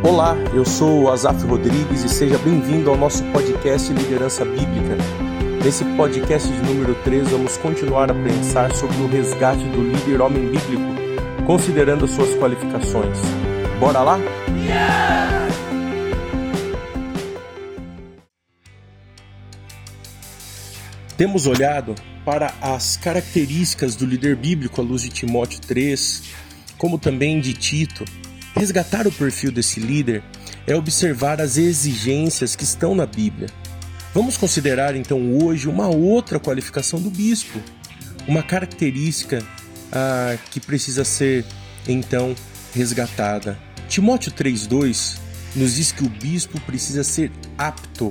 Olá, eu sou Azaf Rodrigues e seja bem-vindo ao nosso podcast Liderança Bíblica. Nesse podcast de número 3, vamos continuar a pensar sobre o resgate do líder homem bíblico, considerando suas qualificações. Bora lá? Temos olhado para as características do líder bíblico à luz de Timóteo 3, como também de Tito Resgatar o perfil desse líder é observar as exigências que estão na Bíblia. Vamos considerar então hoje uma outra qualificação do bispo, uma característica ah, que precisa ser então resgatada. Timóteo 3,2 nos diz que o bispo precisa ser apto,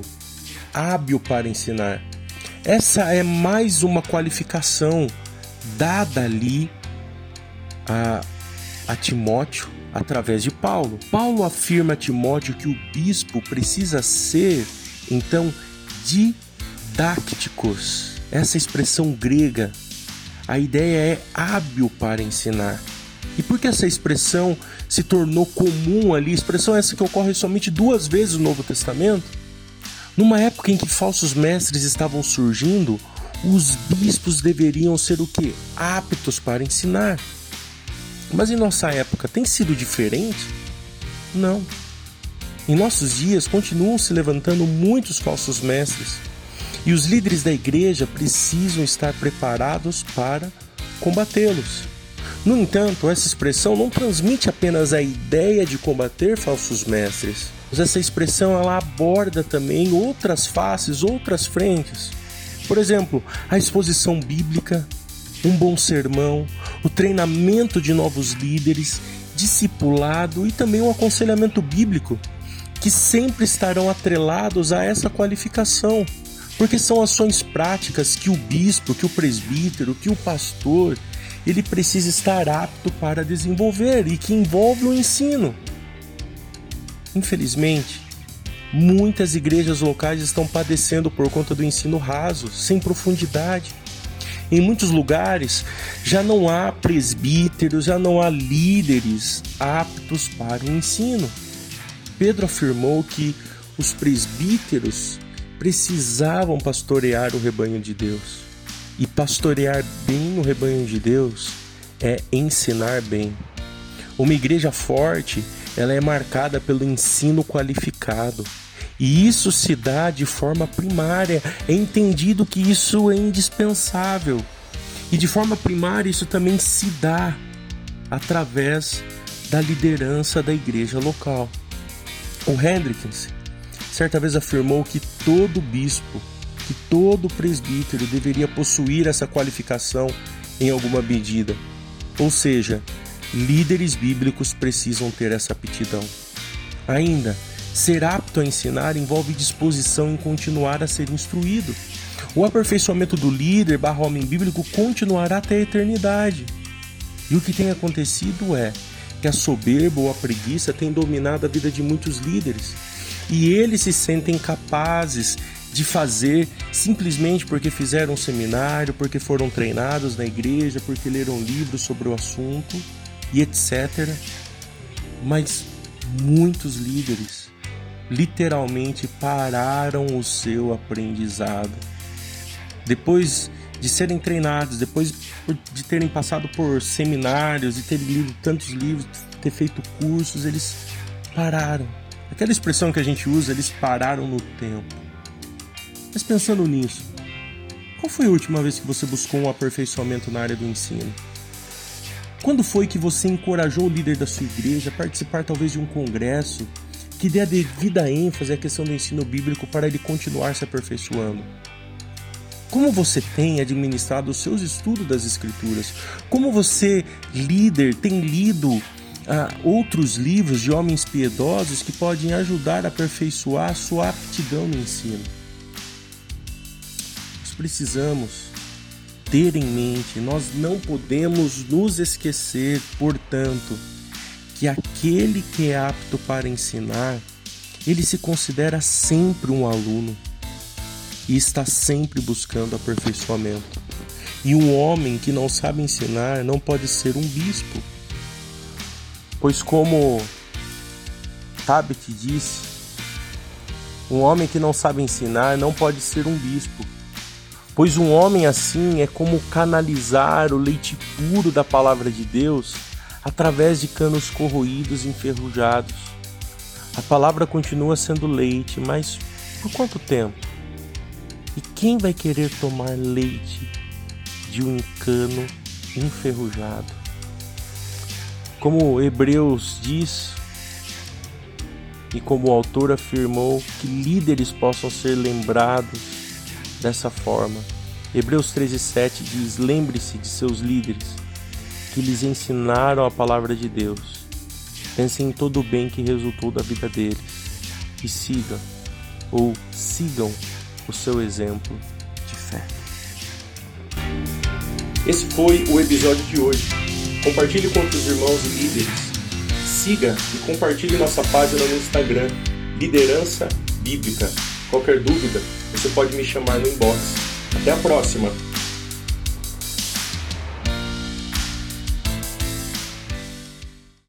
hábil para ensinar. Essa é mais uma qualificação dada ali a, a Timóteo através de Paulo. Paulo afirma a Timóteo que o bispo precisa ser, então, didácticos. Essa expressão grega, a ideia é hábil para ensinar. E por que essa expressão se tornou comum ali? Expressão essa que ocorre somente duas vezes no Novo Testamento? Numa época em que falsos mestres estavam surgindo, os bispos deveriam ser o que? Aptos para ensinar. Mas em nossa época tem sido diferente? Não. Em nossos dias continuam se levantando muitos falsos mestres e os líderes da igreja precisam estar preparados para combatê-los. No entanto, essa expressão não transmite apenas a ideia de combater falsos mestres, mas essa expressão ela aborda também outras faces, outras frentes. Por exemplo, a exposição bíblica, um bom sermão, o treinamento de novos líderes, discipulado e também o aconselhamento bíblico, que sempre estarão atrelados a essa qualificação, porque são ações práticas que o bispo, que o presbítero, que o pastor, ele precisa estar apto para desenvolver e que envolve o ensino. Infelizmente, muitas igrejas locais estão padecendo por conta do ensino raso, sem profundidade. Em muitos lugares já não há presbíteros, já não há líderes aptos para o ensino. Pedro afirmou que os presbíteros precisavam pastorear o rebanho de Deus. E pastorear bem o rebanho de Deus é ensinar bem. Uma igreja forte, ela é marcada pelo ensino qualificado. E isso se dá de forma primária. É entendido que isso é indispensável. E de forma primária, isso também se dá através da liderança da igreja local. O Hendrickson certa vez afirmou que todo bispo, que todo presbítero deveria possuir essa qualificação em alguma medida. Ou seja, líderes bíblicos precisam ter essa aptidão. Ainda, Ser apto a ensinar envolve disposição em continuar a ser instruído. O aperfeiçoamento do líder barra homem bíblico continuará até a eternidade. E o que tem acontecido é que a soberba ou a preguiça tem dominado a vida de muitos líderes. E eles se sentem capazes de fazer simplesmente porque fizeram um seminário, porque foram treinados na igreja, porque leram livros sobre o assunto e etc. Mas muitos líderes literalmente pararam o seu aprendizado. Depois de serem treinados, depois de terem passado por seminários e terem lido tantos livros, ter feito cursos, eles pararam. Aquela expressão que a gente usa, eles pararam no tempo. Mas pensando nisso, qual foi a última vez que você buscou um aperfeiçoamento na área do ensino? Quando foi que você encorajou o líder da sua igreja a participar talvez de um congresso que dê a devida ênfase à questão do ensino bíblico para ele continuar se aperfeiçoando. Como você tem administrado os seus estudos das Escrituras? Como você, líder, tem lido ah, outros livros de homens piedosos que podem ajudar a aperfeiçoar a sua aptidão no ensino? Nós precisamos ter em mente, nós não podemos nos esquecer, portanto, que aquele que é apto para ensinar, ele se considera sempre um aluno e está sempre buscando aperfeiçoamento. E um homem que não sabe ensinar não pode ser um bispo, pois, como Tabet disse: Um homem que não sabe ensinar não pode ser um bispo, pois um homem assim é como canalizar o leite puro da palavra de Deus através de canos corroídos e enferrujados. A palavra continua sendo leite, mas por quanto tempo? E quem vai querer tomar leite de um cano enferrujado? Como Hebreus diz, e como o autor afirmou, que líderes possam ser lembrados dessa forma. Hebreus 13,7 diz: Lembre-se de seus líderes que lhes ensinaram a palavra de Deus. Pensem em todo o bem que resultou da vida deles e sigam ou sigam o seu exemplo de fé. Esse foi o episódio de hoje. Compartilhe com outros irmãos e líderes. Siga e compartilhe nossa página no Instagram, Liderança Bíblica. Qualquer dúvida, você pode me chamar no inbox. Até a próxima!